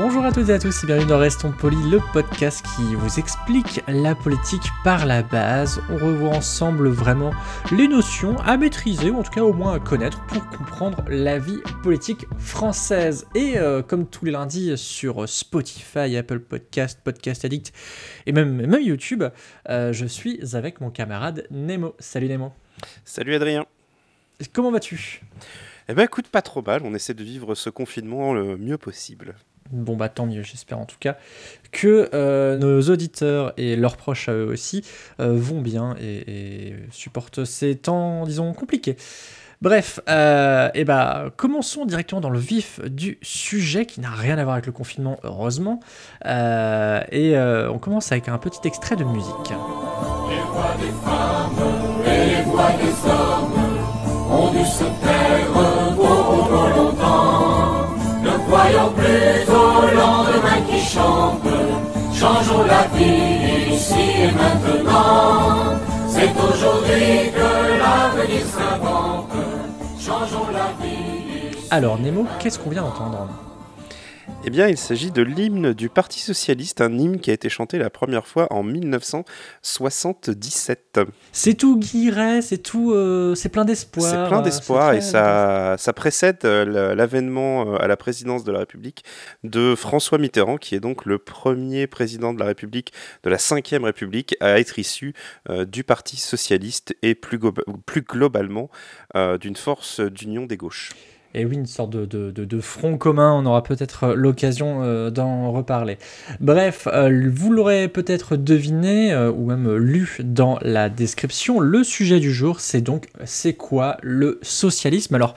Bonjour à toutes et à tous et bienvenue dans Restons Polis, le podcast qui vous explique la politique par la base. On revoit ensemble vraiment les notions à maîtriser, ou en tout cas au moins à connaître pour comprendre la vie politique française. Et euh, comme tous les lundis sur Spotify, Apple Podcast, Podcast Addict et même, même YouTube, euh, je suis avec mon camarade Nemo. Salut Nemo. Salut Adrien. Comment vas-tu? Eh ben écoute, pas trop mal, on essaie de vivre ce confinement le mieux possible. Bon bah tant mieux, j'espère en tout cas que euh, nos auditeurs et leurs proches à eux aussi euh, vont bien et, et, supportent ces temps, disons, compliqués. Bref, euh, et bah commençons directement dans le vif du sujet qui n'a rien à voir avec le confinement, heureusement. Et on commence avec un petit extrait de musique. Les voix des femmes et les voix des hommes ont dû se taire longtemps. Plus au lendemain qui chante. Changeons la vie ici et maintenant. C'est aujourd'hui que l'avenir s'invente. Changeons la vie. Alors Nemo, qu'est-ce qu'on vient d'entendre? Eh bien, il s'agit de l'hymne du Parti Socialiste, un hymne qui a été chanté la première fois en 1977. C'est tout guiré, c'est tout, euh, c'est plein d'espoir. C'est plein d'espoir et ça, ça précède euh, l'avènement euh, à la présidence de la République de François Mitterrand, qui est donc le premier président de la République, de la Ve République, à être issu euh, du Parti Socialiste et plus, plus globalement euh, d'une force d'union des gauches. Et oui, une sorte de, de, de, de front commun, on aura peut-être l'occasion euh, d'en reparler. Bref, euh, vous l'aurez peut-être deviné, euh, ou même lu dans la description, le sujet du jour, c'est donc, c'est quoi le socialisme? Alors,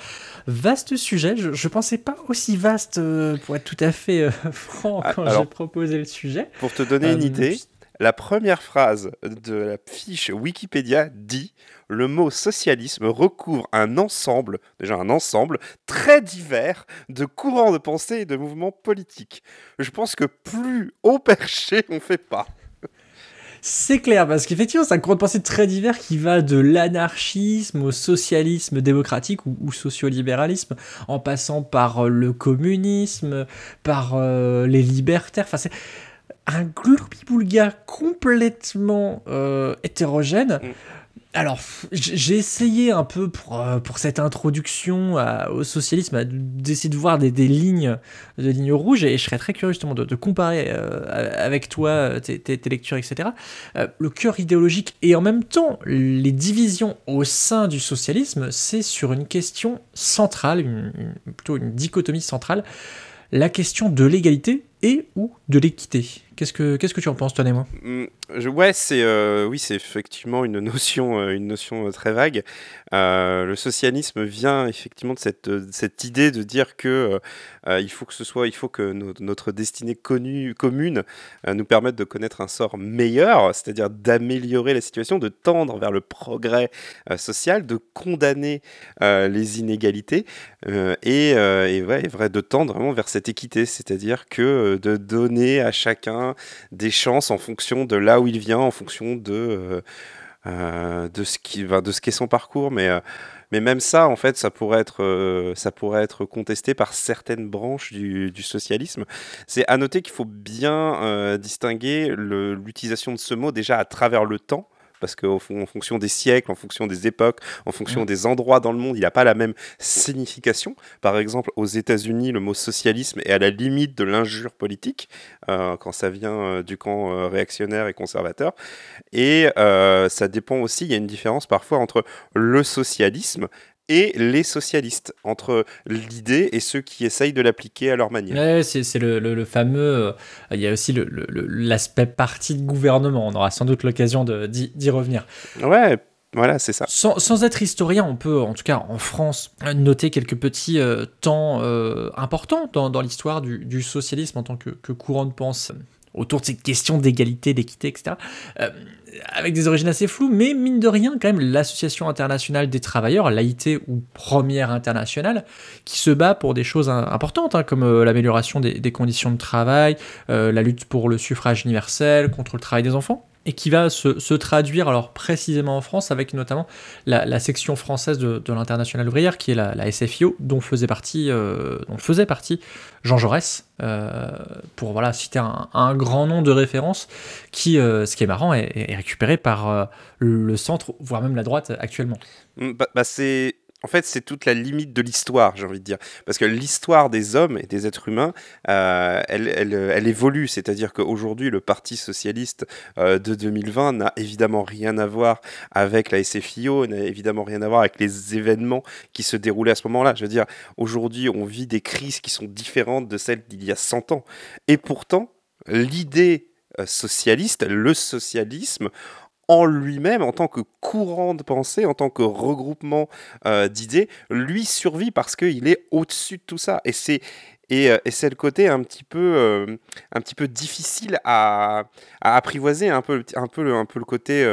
vaste sujet, je, je pensais pas aussi vaste, euh, pour être tout à fait euh, franc, quand j'ai proposé le sujet. Pour te donner une idée, la première phrase de la fiche Wikipédia dit le mot socialisme recouvre un ensemble, déjà un ensemble très divers de courants de pensée et de mouvements politiques. Je pense que plus haut perché on fait pas. C'est clair, parce qu'effectivement, c'est un courant de pensée très divers qui va de l'anarchisme au socialisme démocratique ou, ou sociolibéralisme, en passant par le communisme, par euh, les libertaires. Enfin, c'est un gloubi-boulga complètement euh, hétérogène. Mm. Alors, j'ai essayé un peu pour, euh, cette introduction au socialisme d'essayer de voir des, lignes, des lignes rouges et je serais très curieux justement de, de comparer euh, avec toi tes, tes, lectures, etc. Euh, le cœur idéologique et en même temps les divisions au sein du socialisme, c'est sur une question centrale, plutôt une dichotomie centrale, la question de l'égalité et ou de l'équité. Qu'est-ce que qu'est-ce que tu en penses, toi et moi je, Ouais, c'est euh, oui, c'est effectivement une notion, euh, une notion euh, très vague. Le socialisme vient effectivement de cette, cette idée de dire que il faut que ce soit, il faut que no notre destinée connue, commune nous permette de connaître un sort meilleur, c'est-à-dire d'améliorer la situation, de tendre vers le progrès social, de condamner les inégalités et, et ouais, vrai, de tendre vraiment vers cette équité, c'est-à-dire que de donner à chacun des chances en fonction de là où il vient, en fonction de, euh, va, de ce qu'est son parcours, mais, euh, mais même ça, en fait, ça pourrait être, euh, ça pourrait être contesté par certaines branches du socialisme. C'est à noter qu'il faut bien distinguer l'utilisation de ce mot déjà à travers le temps parce qu'en fonction des siècles, en fonction des époques, en fonction mmh. des endroits dans le monde, il n'a pas la même signification. Par exemple, aux États-Unis, le mot socialisme est à la limite de l'injure politique euh, quand ça vient euh, du camp euh, réactionnaire et conservateur. Et ça dépend aussi, il y a une différence parfois entre le socialisme et les socialistes, entre l'idée et ceux qui essayent de l'appliquer à leur manière. Ouais, c'est le, le, le, fameux. Euh, il y a aussi l'aspect parti de gouvernement. On aura sans doute l'occasion d'y revenir. Ouais, Voilà, c'est ça. Sans, sans, être historien, on peut, en tout cas en France, noter quelques petits euh, temps euh, importants dans, dans l'histoire du, du, socialisme en tant que, que, courant de pensée autour de ces questions d'égalité, d'équité, etc. Euh, avec des origines assez floues, mais mine de rien, quand même, l'Association internationale des travailleurs, l'AIT ou Première internationale, qui se bat pour des choses importantes, hein, comme euh, l'amélioration des, des, conditions de travail, euh, la lutte pour le suffrage universel, contre le travail des enfants et qui va se, se, traduire alors précisément en France avec notamment la, section française de, de l'internationale ouvrière qui est la, SFIO dont faisait partie euh, dont faisait partie Jean Jaurès euh, pour voilà citer un, grand nom de référence qui euh, ce qui est marrant est, est récupéré par le centre voire même la droite actuellement. Bah, bah c'est en fait, c'est toute la limite de l'histoire, j'ai envie de dire. Parce que l'histoire des hommes et des êtres humains, euh, elle, évolue. C'est-à-dire qu'aujourd'hui, le Parti socialiste euh, de 2020 n'a évidemment rien à voir avec la SFIO, n'a évidemment rien à voir avec les événements qui se déroulaient à ce moment-là. Je veux dire, aujourd'hui, on vit des crises qui sont différentes de celles d'il y a 100 ans. Et pourtant, l'idée euh, socialiste, le socialisme, en lui-même, en tant que courant de pensée, en tant que regroupement euh, d'idées, lui survit parce qu'il est au-dessus de tout ça. Et c'est et, euh, c'est le côté un petit peu euh, un petit peu difficile à, à, apprivoiser un peu un peu le, un peu le côté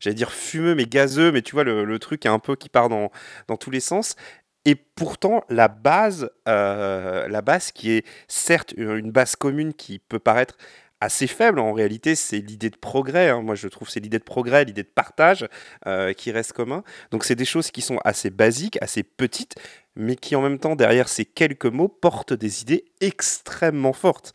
j'allais dire fumeux mais gazeux mais tu vois le, truc un peu qui part dans dans tous les sens et pourtant, la base, la base qui est certes une base commune qui peut paraître assez faible. En réalité, c'est l'idée de progrès. Hein. Moi, je trouve c'est l'idée de progrès, l'idée de partage euh, qui reste commun. Donc, c'est des choses qui sont assez basiques, assez petites, mais qui en même temps, derrière ces quelques mots, portent des idées extrêmement fortes.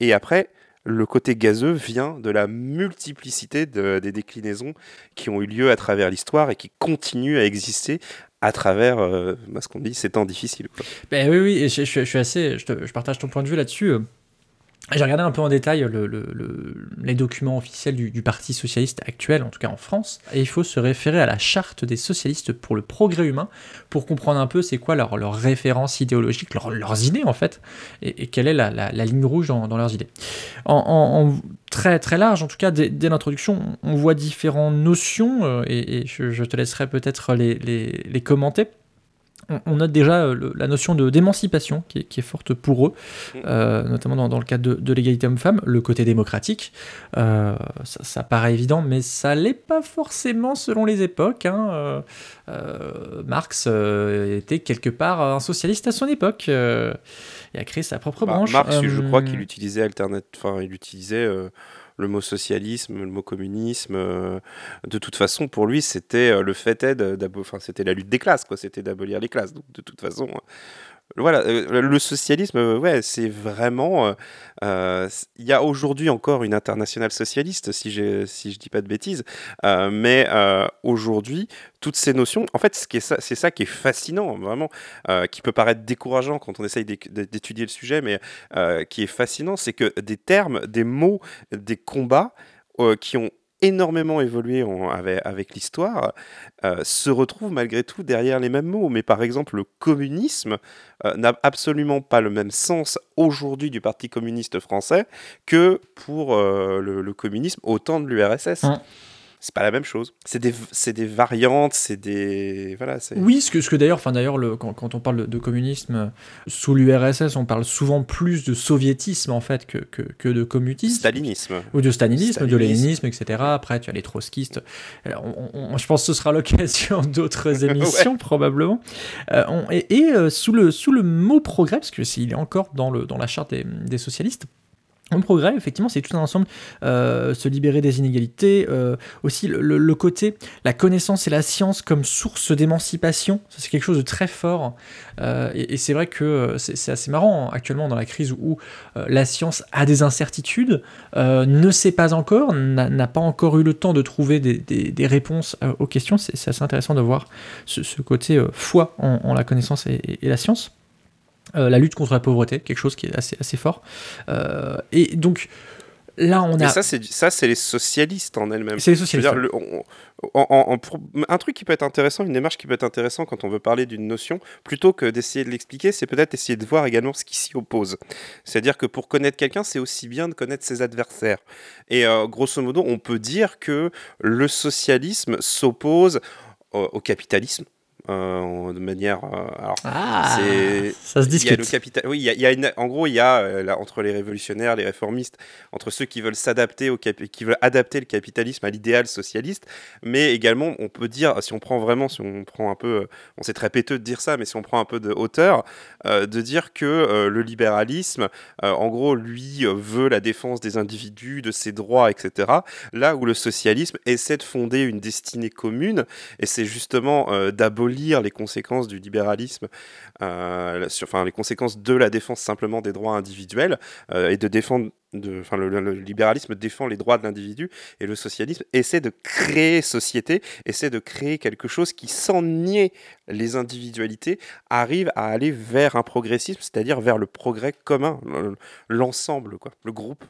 Et après, le côté gazeux vient de la multiplicité de, des déclinaisons qui ont eu lieu à travers l'histoire et qui continuent à exister à travers euh, ce qu'on dit ces temps difficiles. Ben oui, oui, je, suis assez, je, partage ton point de vue là-dessus. J'ai regardé un peu en détail le, le, le, les documents officiels du, Parti socialiste actuel, en tout cas en France, et il faut se référer à la charte des socialistes pour le progrès humain pour comprendre un peu c'est quoi leur, référence idéologique, leur, leurs idées en fait, et, quelle est la, ligne rouge dans, leurs idées. En, très très large, en tout cas dès, l'introduction, on voit différentes notions, euh, et, je, te laisserai peut-être les commenter on note déjà euh, le, la notion de d'émancipation qui, qui, est forte pour eux, euh, notamment dans, dans, le cadre de, de l'égalité homme-femme, le côté démocratique. Euh, ça, ça, paraît évident, mais ça l'est pas forcément selon les époques. Hein. Euh Marx était quelque part un socialiste à son époque. il a créé sa propre bah, branche. Marx, je crois qu'il utilisait alternate, enfin, il utilisait le mot socialisme, le mot communisme. Euh, de toute façon, pour lui, c'était euh, le fait enfin, c'était la lutte des classes, quoi. C'était d'abolir les classes. Donc, de toute façon, voilà, euh, le socialisme, euh, ouais, c'est vraiment. Euh, il y a aujourd'hui encore une internationale socialiste, si, si je dis pas de bêtises, mais aujourd'hui, toutes ces notions, en fait, c'est ça, ça qui est fascinant, vraiment, qui peut paraître décourageant quand on essaye d'étudier le sujet, mais qui est fascinant, c'est que des termes, des mots, des combats qui ont énormément évolué avec, l'histoire, euh, se retrouve malgré tout derrière les mêmes mots. Mais par exemple, le communisme euh, n'a absolument pas le même sens aujourd'hui du Parti communiste français que pour euh, le, communisme au temps de l'URSS. C'est pas la même chose. C'est des, des variantes, c'est des. Voilà, oui, ce que, ce que d'ailleurs, enfin, d'ailleurs quand, quand, on parle de, de communisme sous l'URSS, on parle souvent plus de soviétisme en fait que, que, que de communisme. Stalinisme. Ou de stalinisme, stalinisme, de léninisme, etc. Après, tu as les trotskistes. Alors, on, on, je pense que ce sera l'occasion d'autres émissions, ouais. probablement. Euh, on, et, et euh, sous, le, sous le mot progrès, parce que s'il est encore dans, le, dans la charte des, des socialistes, le progrès, effectivement, c'est tout un ensemble, euh, se libérer des inégalités, euh, aussi le, côté, la connaissance et la science comme source d'émancipation, c'est quelque chose de très fort, euh, et, c'est vrai que c'est assez marrant hein, actuellement dans la crise où, la science a des incertitudes, ne sait pas encore, n'a pas encore eu le temps de trouver des, réponses aux questions, c'est assez intéressant de voir ce, côté foi en, la connaissance et la science. Euh, la lutte contre la pauvreté, quelque chose qui est assez, assez fort. Euh, et donc, Là, on Mais a. ça, c'est ça, c'est les socialistes en elles-mêmes. C'est les Je veux socialistes. dire, le- on- un truc qui peut être intéressant, une démarche qui peut être intéressant quand on veut parler d'une notion, plutôt que d'essayer de l'expliquer, c'est peut-être essayer de voir également ce qui s'y oppose. C'est-à-dire que pour connaître quelqu'un, c'est aussi bien de connaître ses adversaires. Et euh, grosso modo, on peut dire que le socialisme s'oppose au, au capitalisme. Euh, de manière euh, alors Ah, ça se il y a le discute. capital oui y a, y a une- en gros il y a euh, là, entre les révolutionnaires les réformistes entre ceux qui veulent s'adapter au cap- qui veulent adapter le capitalisme à l'idéal socialiste mais également on peut dire si on prend vraiment si on prend un peu on c'est très péteux de dire ça mais si on prend un peu de hauteur de dire que le libéralisme en gros lui veut la défense des individus de ses droits etc là où le socialisme essaie de fonder une destinée commune et c'est justement euh, d'abolir les conséquences du libéralisme, euh, sur, enfin les conséquences de la défense simplement des droits individuels euh, et de défendre, de, le, le- libéralisme défend les droits de l'individu et le socialisme essaie de créer société, essaie de créer quelque chose qui, sans nier les individualités, arrive à aller vers un progressisme, c'est-à-dire vers le progrès commun, le- l'ensemble, quoi, le groupe.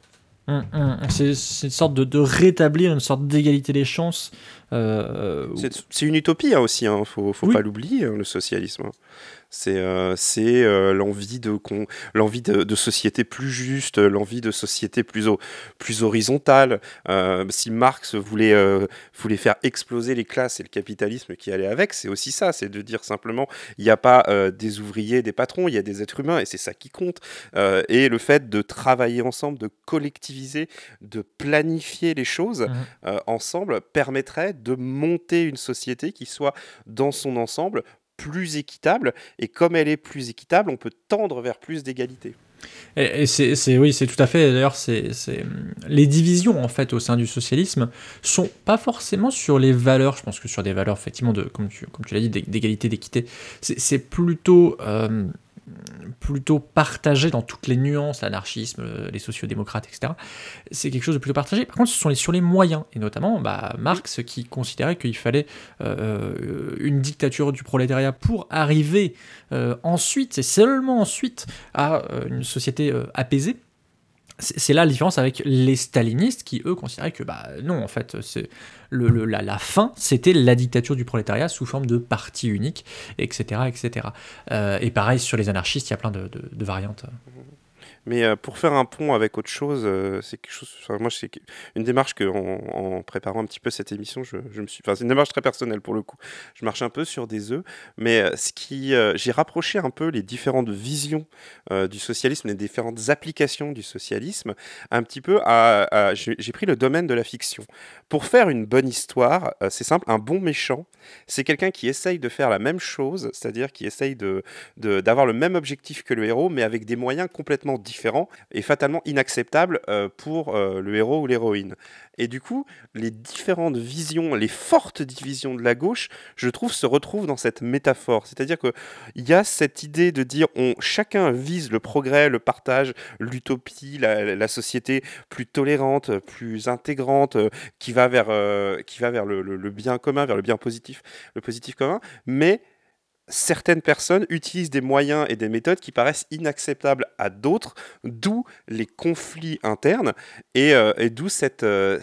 Hum, hum, C'est c'est une sorte de, de rétablir une sorte d'égalité des chances. euh, C'est c'est une utopie hein, aussi, hein, faut, faut Oui. pas l'oublier, hein, le socialisme. C'est euh, euh, l'envie de, société plus juste, euh, l'envie de société plus, ho- plus horizontale. Euh, si Marx voulait, euh, voulait faire exploser les classes et le capitalisme qui allait avec, c'est aussi ça, c'est de dire simplement, il n'y a pas euh, des ouvriers, des patrons, il y a des êtres humains et c'est ça qui compte. Euh, et le fait de travailler ensemble, de collectiviser, de planifier les choses Mhm. euh, ensemble permettrait de monter une société qui soit dans son ensemble plus équitable et comme elle est plus équitable, on peut tendre vers plus d'égalité. Et, et c'est, c'est- oui, c'est tout à fait. D'ailleurs, c'est, c'est- hum, les divisions en fait au sein du socialisme sont pas forcément sur les valeurs. Je pense que sur des valeurs effectivement de, comme tu, comme tu l'as dit, d'é- d'égalité, d'équité. C'est, c'est plutôt euh, plutôt partagé dans toutes les nuances, l'anarchisme, les sociodémocrates, etc. C'est quelque chose de plutôt partagé. Par contre, ce sont les, sur les moyens, et notamment bah, Marx qui considérait qu'il fallait euh, une dictature du prolétariat pour arriver euh, ensuite, et seulement ensuite, à euh, une société apaisée. C'est là la différence avec les stalinistes qui, eux, considéraient que, bah non, en fait, c'est la, fin, c'était la dictature du prolétariat sous forme de parti unique, etc. etc. Euh, et pareil, sur les anarchistes, il y a plein de variantes. Mais euh, pour faire un pont avec autre chose, euh, c'est quelque chose. enfin, moi, c'est une démarche que, en, préparant un petit peu cette émission, je, me suis. Enfin, c'est une démarche très personnelle pour le coup. Je marche un peu sur des œufs, mais euh, ce qui, j'ai rapproché un peu les différentes visions du socialisme, les différentes applications du socialisme, un petit peu à. j'ai pris le domaine de la fiction. Pour faire une bonne histoire, c'est simple. Un bon méchant, c'est quelqu'un qui essaye de faire la même chose, c'est-à-dire qui essaye de- d'avoir le même objectif que le héros, mais avec des moyens complètement différents et fatalement inacceptables euh, pour euh, le héros ou l'héroïne. Et du coup, les différentes visions, les fortes divisions de la gauche, je trouve, se retrouvent dans cette métaphore. C'est-à-dire qu'il y a cette idée de dire on, chacun vise le progrès, le partage, l'utopie, la, société plus tolérante, plus intégrante, euh, qui va vers, qui va vers le- le bien commun, vers le bien positif, le positif commun, mais certaines personnes utilisent des moyens et des méthodes qui paraissent inacceptables à d'autres, d'où les conflits internes et, euh, d'où euh,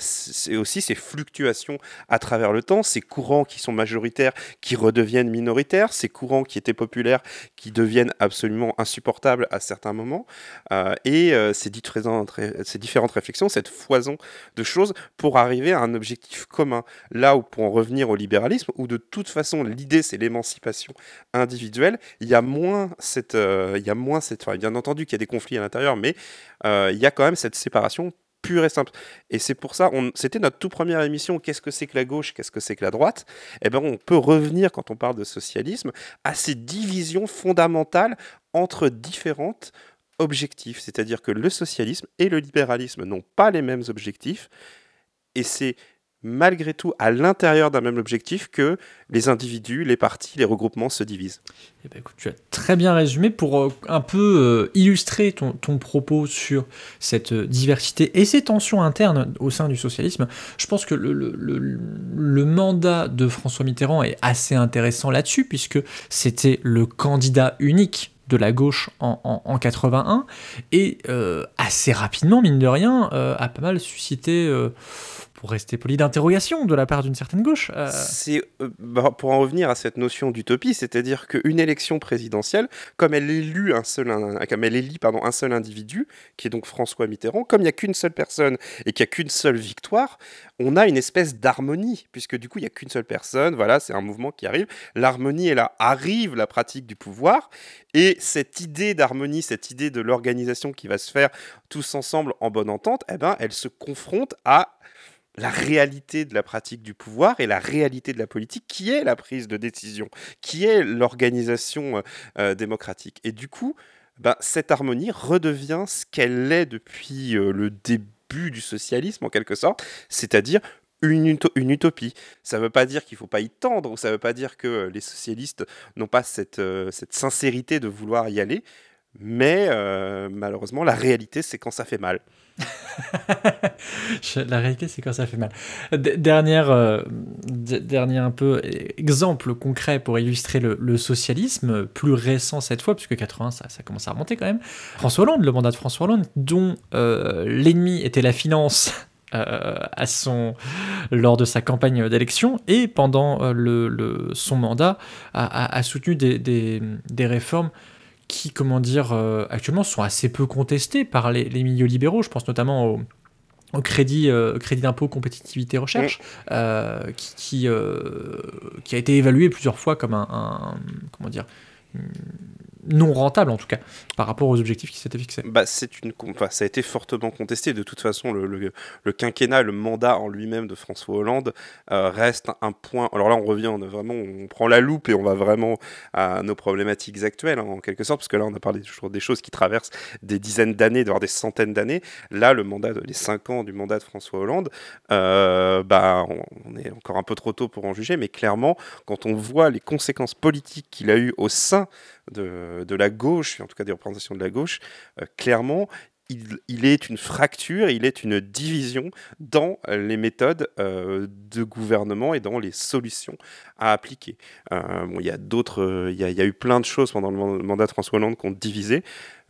aussi ces fluctuations à travers le temps, ces courants qui sont majoritaires qui redeviennent minoritaires, ces courants qui étaient populaires qui deviennent absolument insupportables à certains moments, euh, et ces, différentes, ces différentes réflexions, cette foison de choses pour arriver à un objectif commun. Là où, pour en revenir au libéralisme, où de toute façon l'idée c'est l'émancipation individuelle, il y a moins cette, euh, il y a moins cette, bien entendu qu'il y a des conflits à l'intérieur, mais euh, il y a quand même cette séparation pure et simple. Et c'est pour ça, c'était notre toute première émission, qu'est-ce que c'est que la gauche, qu'est-ce que c'est que la droite? Eh ben, on peut revenir, quand on parle de socialisme, à ces divisions fondamentales entre différentes objectifs. C'est-à-dire que le socialisme et le libéralisme n'ont pas les mêmes objectifs, et c'est malgré tout à l'intérieur d'un même objectif que les individus, les partis, les regroupements se divisent. Eh ben, écoute, tu as très bien résumé pour euh, un peu euh, illustrer ton, propos sur cette euh, diversité et ces tensions internes au sein du socialisme. Je pense que le, mandat de François Mitterrand est assez intéressant là-dessus, puisque c'était le candidat unique de la gauche en, en, en 81 et assez rapidement, mine de rien, a pas mal suscité, pour rester poli, d'interrogation de la part d'une certaine gauche. Euh, C'est euh, bah, pour en revenir à cette notion d'utopie, c'est-à-dire qu'une élection présidentielle, comme elle élit un seul, comme elle élit pardon un seul individu, qui est donc François Mitterrand, comme il n'y a qu'une seule personne et qu'il n'y a qu'une seule victoire, on a une espèce d'harmonie, puisque du coup il n'y a qu'une seule personne. Voilà, c'est un mouvement qui arrive. L'harmonie est arrive la pratique du pouvoir, et cette idée d'harmonie, cette idée de l'organisation qui va se faire tous ensemble en bonne entente, eh ben, elle se confronte à la réalité de la pratique du pouvoir et la réalité de la politique, qui est la prise de décision, qui est l'organisation euh, euh, démocratique. Et du coup, ben, cette harmonie redevient ce qu'elle est depuis euh, le début du socialisme, en quelque sorte, c'est-à-dire une, uto- une utopie. Ça ne veut pas dire qu'il ne faut pas y tendre, ou ça ne veut pas dire que les socialistes n'ont pas cette, cette sincérité de vouloir y aller, mais malheureusement, la réalité, c'est quand ça fait mal. La réalité, c'est quand ça fait mal. D- dernière, euh, un peu exemple concret pour illustrer le, socialisme, plus récent cette fois, puisque 80, ça, ça commence à remonter quand même. François Hollande, le mandat de François Hollande, dont euh, l'ennemi était la finance. euh, à son, lors de sa campagne d'élection et pendant euh, son mandat a, soutenu des réformes qui, comment dire, euh, actuellement sont assez peu contestées par les, les milieux libéraux. Je pense notamment au, au crédit, euh, crédit d'impôt compétitivité recherche, euh, qui, qui, euh, qui a été évalué plusieurs fois comme un, un- comment dire, non rentable en tout cas, par rapport aux objectifs qui s'étaient fixés. Bah, c'est une, enfin, ça a été fortement contesté. De toute façon, le, quinquennat, le mandat en lui-même de François Hollande euh, reste un point. Alors là, on revient, on, vraiment, on prend la loupe et on va vraiment à nos problématiques actuelles, hein, en quelque sorte, parce que là, on a parlé toujours des choses qui traversent des dizaines d'années, voire des centaines d'années. Là, le mandat, de, les cinq ans du mandat de François Hollande, euh, bah, on, on est encore un peu trop tôt pour en juger, mais clairement, quand on voit les conséquences politiques qu'il a eues au sein de, la gauche, en tout cas des représentations de la gauche, euh, clairement, il, est une fracture, il est une division dans les méthodes euh, de gouvernement et dans les solutions à appliquer. Euh, bon, il y a d'autres, il y, a- eu plein de choses pendant le man- mandat de François Hollande qui ont divisé,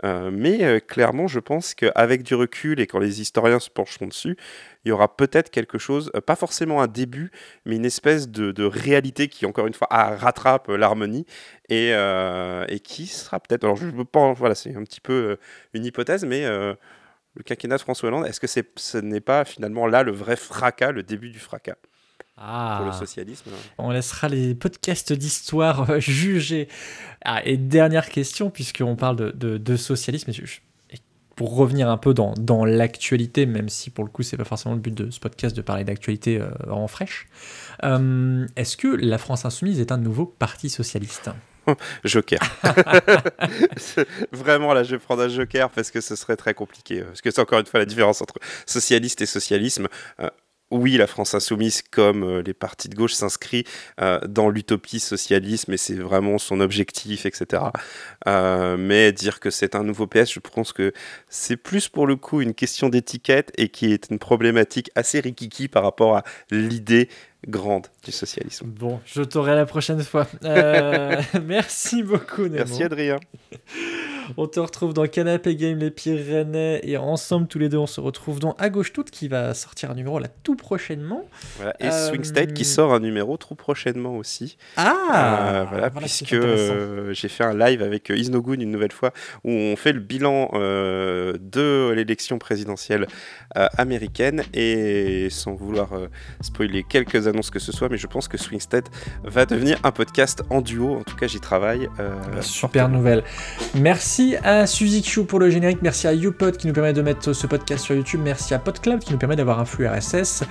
mais clairement, je pense qu'avec du recul et quand les historiens se pencheront dessus, il y aura peut-être quelque chose, euh, pas forcément un début, mais une espèce de, de réalité qui, encore une fois, ah, rattrape euh, l'harmonie et, euh, et qui sera peut-être. Alors, je pas. Voilà, c'est un petit peu une hypothèse, mais euh, le quinquennat de François Hollande, est-ce que ce n'est pas finalement là le vrai fracas, le début du fracas pour le socialisme On laissera les podcasts d'histoire juger. Ah, et dernière question, puisqu'on parle de, de- de socialisme, et je- je- pour revenir un peu dans, dans l'actualité, même si pour le coup c'est pas forcément le but de ce podcast de parler d'actualité euh, en fraîche, euh, est-ce que la France Insoumise est un nouveau parti socialiste? Joker. Vraiment, là, je vais prendre un joker parce que ce serait très compliqué. euh, Parce que c'est encore une fois la différence entre socialiste et socialisme. Oui, la France insoumise, comme euh, les partis de gauche, s'inscrit euh, dans l'utopie socialisme et c'est vraiment son objectif, etc. Euh, mais dire que c'est un nouveau PS, je pense que c'est plus pour le coup une question d'étiquette et qui est une problématique assez rikiki par rapport à l'idée grande du socialisme. Bon, je t'aurai la prochaine fois. Euh, merci beaucoup, Nemo. Merci Adrien. On te retrouve dans Canapé Game Les Pyrénées et ensemble tous les deux on se retrouve dans À Gauche Toute qui va sortir un numéro là tout prochainement. Voilà. Et Euh, Swing State qui sort un numéro trop prochainement aussi. Ah Euh, voilà, puisque euh, j'ai fait un live avec euh, Isnogun une nouvelle fois où on fait le bilan de l'élection présidentielle américaine et sans vouloir spoiler quelques annonces que ce soit, mais je pense que Swing State va devenir un podcast en duo. En tout cas, j'y travaille. Super nouvelle. Merci à Suzy Q pour le générique. Merci à YouPod qui nous permet de mettre ce podcast sur YouTube. Merci à PodCloud qui nous permet d'avoir un flux RSS.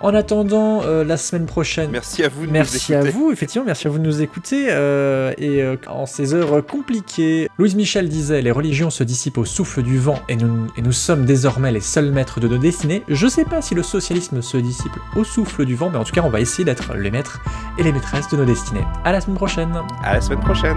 En attendant, euh, la semaine prochaine. Merci à vous de Merci nous à vous, effectivement, merci à vous de nous écouter. euh, et euh, en ces heures compliquées, Louise Michel disait Les religions se dissipent au souffle du vent et nous, et nous sommes désormais les seuls maîtres de nos destinées. Je sais pas si le socialisme se dissipe au souffle du vent, mais en tout cas, on va essayer d'être les maîtres et les maîtresses de nos destinées. À la semaine prochaine. À la semaine prochaine.